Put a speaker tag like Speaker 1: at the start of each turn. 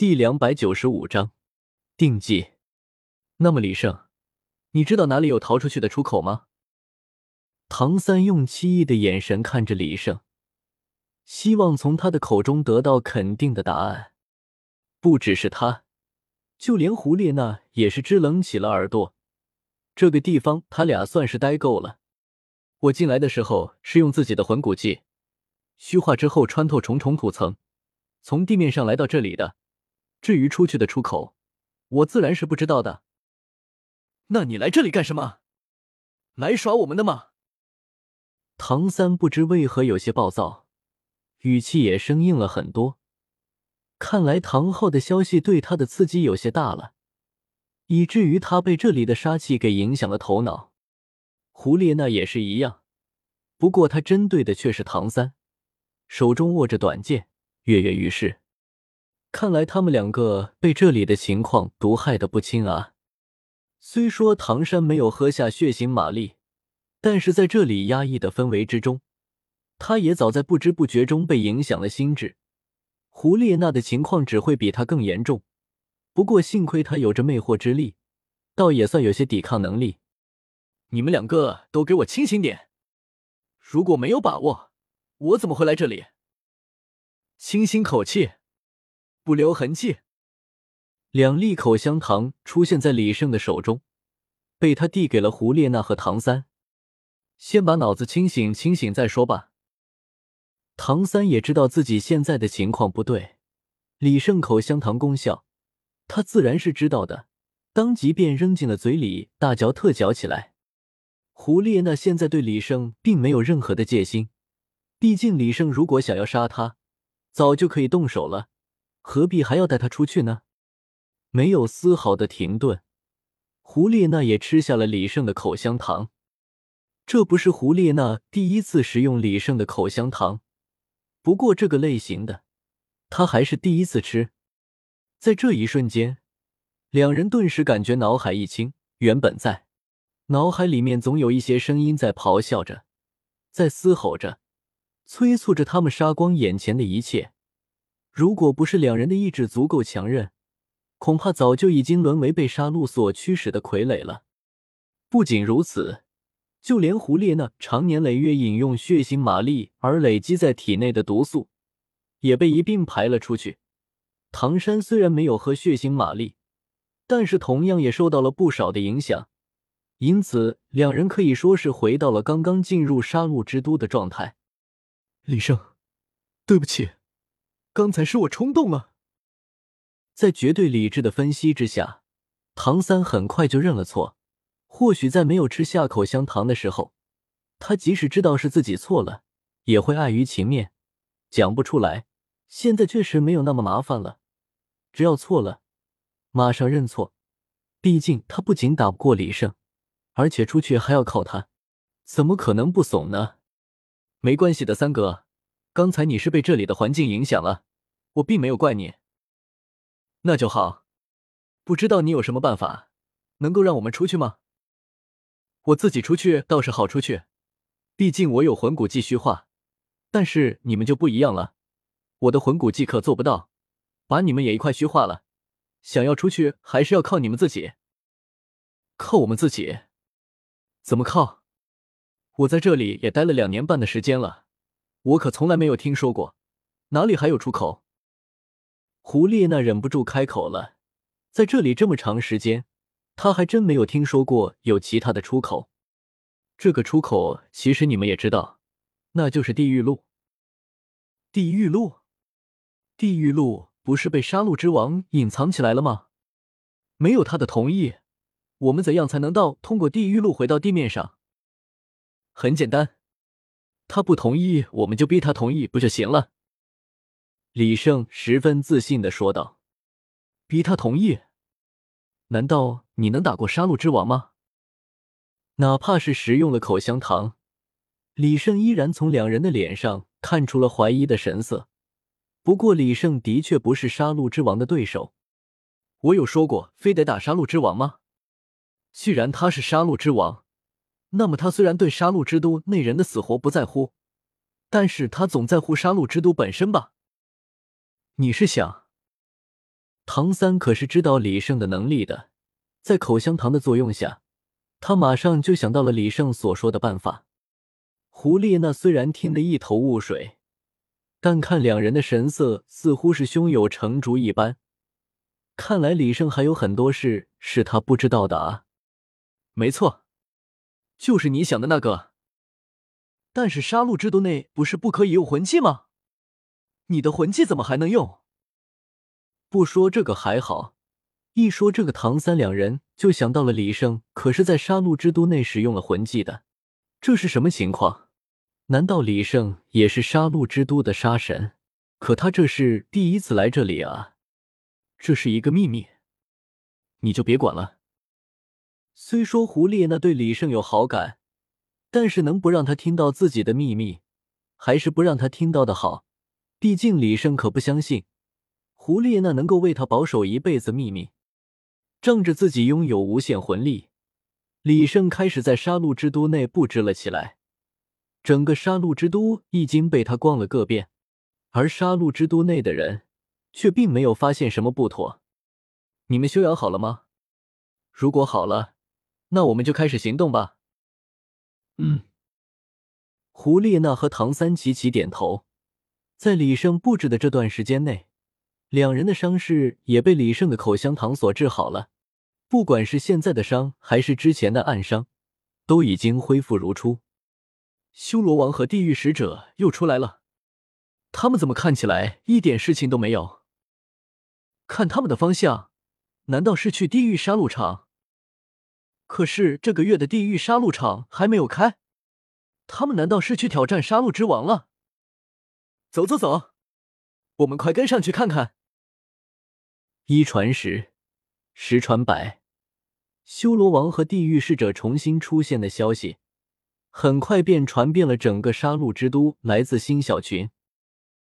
Speaker 1: 第两百九十五章定计。那么，李胜，你知道哪里有逃出去的出口吗？唐三用奇异的眼神看着李胜，希望从他的口中得到肯定的答案。不只是他，就连胡列娜也是支棱起了耳朵。这个地方，他俩算是待够了。我进来的时候是用自己的魂骨技虚化之后穿透重重土层，从地面上来到这里的。至于出去的出口，我自然是不知道的。
Speaker 2: 那你来这里干什么？来耍我们的吗？
Speaker 1: 唐三不知为何有些暴躁，语气也生硬了很多。看来唐昊的消息对他的刺激有些大了，以至于他被这里的杀气给影响了头脑。胡列娜也是一样，不过他针对的却是唐三，手中握着短剑，跃跃欲试。看来他们两个被这里的情况毒害的不轻啊！虽说唐山没有喝下血腥玛丽，但是在这里压抑的氛围之中，他也早在不知不觉中被影响了心智。胡列娜的情况只会比他更严重，不过幸亏他有着魅惑之力，倒也算有些抵抗能力。
Speaker 2: 你们两个都给我清醒点！如果没有把握，我怎么会来这里？清新口气，不留痕迹。
Speaker 1: 两粒口香糖出现在李胜的手中，被他递给了胡列娜和唐三。先把脑子清醒清醒再说吧。唐三也知道自己现在的情况不对，李胜口香糖功效，他自然是知道的，当即便扔进了嘴里，大嚼特嚼起来。胡列娜现在对李胜并没有任何的戒心，毕竟李胜如果想要杀他，早就可以动手了，何必还要带他出去呢？没有丝毫的停顿，胡列娜也吃下了李胜的口香糖。这不是胡列娜第一次食用李胜的口香糖。不过这个类型的，他还是第一次吃。在这一瞬间，两人顿时感觉脑海一清。原本在脑海里面总有一些声音在咆哮着，在嘶吼着，催促着他们杀光眼前的一切。如果不是两人的意志足够强韧，恐怕早就已经沦为被杀戮所驱使的傀儡了。不仅如此。就连胡列娜常年累月饮用血腥玛丽而累积在体内的毒素，也被一并排了出去。唐山虽然没有喝血腥玛丽，但是同样也受到了不少的影响，因此两人可以说是回到了刚刚进入杀戮之都的状态。
Speaker 2: 李胜，对不起，刚才是我冲动了。
Speaker 1: 在绝对理智的分析之下，唐三很快就认了错。或许在没有吃下口香糖的时候，他即使知道是自己错了，也会碍于情面讲不出来。现在确实没有那么麻烦了，只要错了，马上认错。毕竟他不仅打不过李胜，而且出去还要靠他，怎么可能不怂呢？没关系的，三哥，刚才你是被这里的环境影响了，我并没有怪你。
Speaker 2: 那就好，不知道你有什么办法，能够让我们出去吗？我自己出去倒是好出去，毕竟我有魂骨技虚化，但是你们就不一样了，我的魂骨技可做不到，把你们也一块虚化了。想要出去还是要靠你们自己。靠我们自己？怎么靠？我在这里也待了两年半的时间了，我可从来没有听说过，哪里还有出口？
Speaker 1: 胡列娜忍不住开口了，在这里这么长时间。她还真没有听说过有其他的出口，这个出口其实你们也知道，那就是地狱路。
Speaker 2: 地狱路，地狱路不是被杀戮之王隐藏起来了吗？没有他的同意，我们怎样才能到通过地狱路回到地面上？很简单，他不同意，我们就逼他同意，不就行了？
Speaker 1: 李胜十分自信的说道：“
Speaker 2: 逼他同意。”难道你能打过杀戮之王吗？
Speaker 1: 哪怕是食用了口香糖，李胜依然从两人的脸上看出了怀疑的神色。不过，李胜的确不是杀戮之王的对手。
Speaker 2: 我有说过非得打杀戮之王吗？既然他是杀戮之王，那么他虽然对杀戮之都内人的死活不在乎，但是他总在乎杀戮之都本身吧？你是想？
Speaker 1: 唐三可是知道李胜的能力的，在口香糖的作用下，他马上就想到了李胜所说的办法。胡列娜虽然听得一头雾水，但看两人的神色，似乎是胸有成竹一般。看来李胜还有很多事是他不知道的啊。
Speaker 2: 没错，就是你想的那个。但是杀戮之都内不是不可以用魂技吗？你的魂技怎么还能用？
Speaker 1: 不说这个还好，一说这个，唐三两人就想到了李胜可是在杀戮之都内使用了魂技的，这是什么情况？难道李胜也是杀戮之都的杀神？可他这是第一次来这里啊！
Speaker 2: 这是一个秘密，你就别管了。
Speaker 1: 虽说胡列娜对李胜有好感，但是能不让他听到自己的秘密，还是不让他听到的好。毕竟李胜可不相信。胡列娜能够为他保守一辈子秘密，仗着自己拥有无限魂力，李胜开始在杀戮之都内布置了起来。整个杀戮之都已经被他逛了个遍，而杀戮之都内的人却并没有发现什么不妥。
Speaker 2: 你们修养好了吗？如果好了，那我们就开始行动吧。
Speaker 1: 嗯。胡列娜和唐三齐齐点头，在李胜布置的这段时间内。两人的伤势也被李胜的口香糖所治好了，不管是现在的伤还是之前的暗伤，都已经恢复如初。
Speaker 2: 修罗王和地狱使者又出来了，他们怎么看起来一点事情都没有？看他们的方向，难道是去地狱杀戮场？可是这个月的地狱杀戮场还没有开，他们难道是去挑战杀戮之王了？走走走，我们快跟上去看看。
Speaker 1: 一传十，十传百，修罗王和地狱使者重新出现的消息，很快便传遍了整个杀戮之都。来自新小群，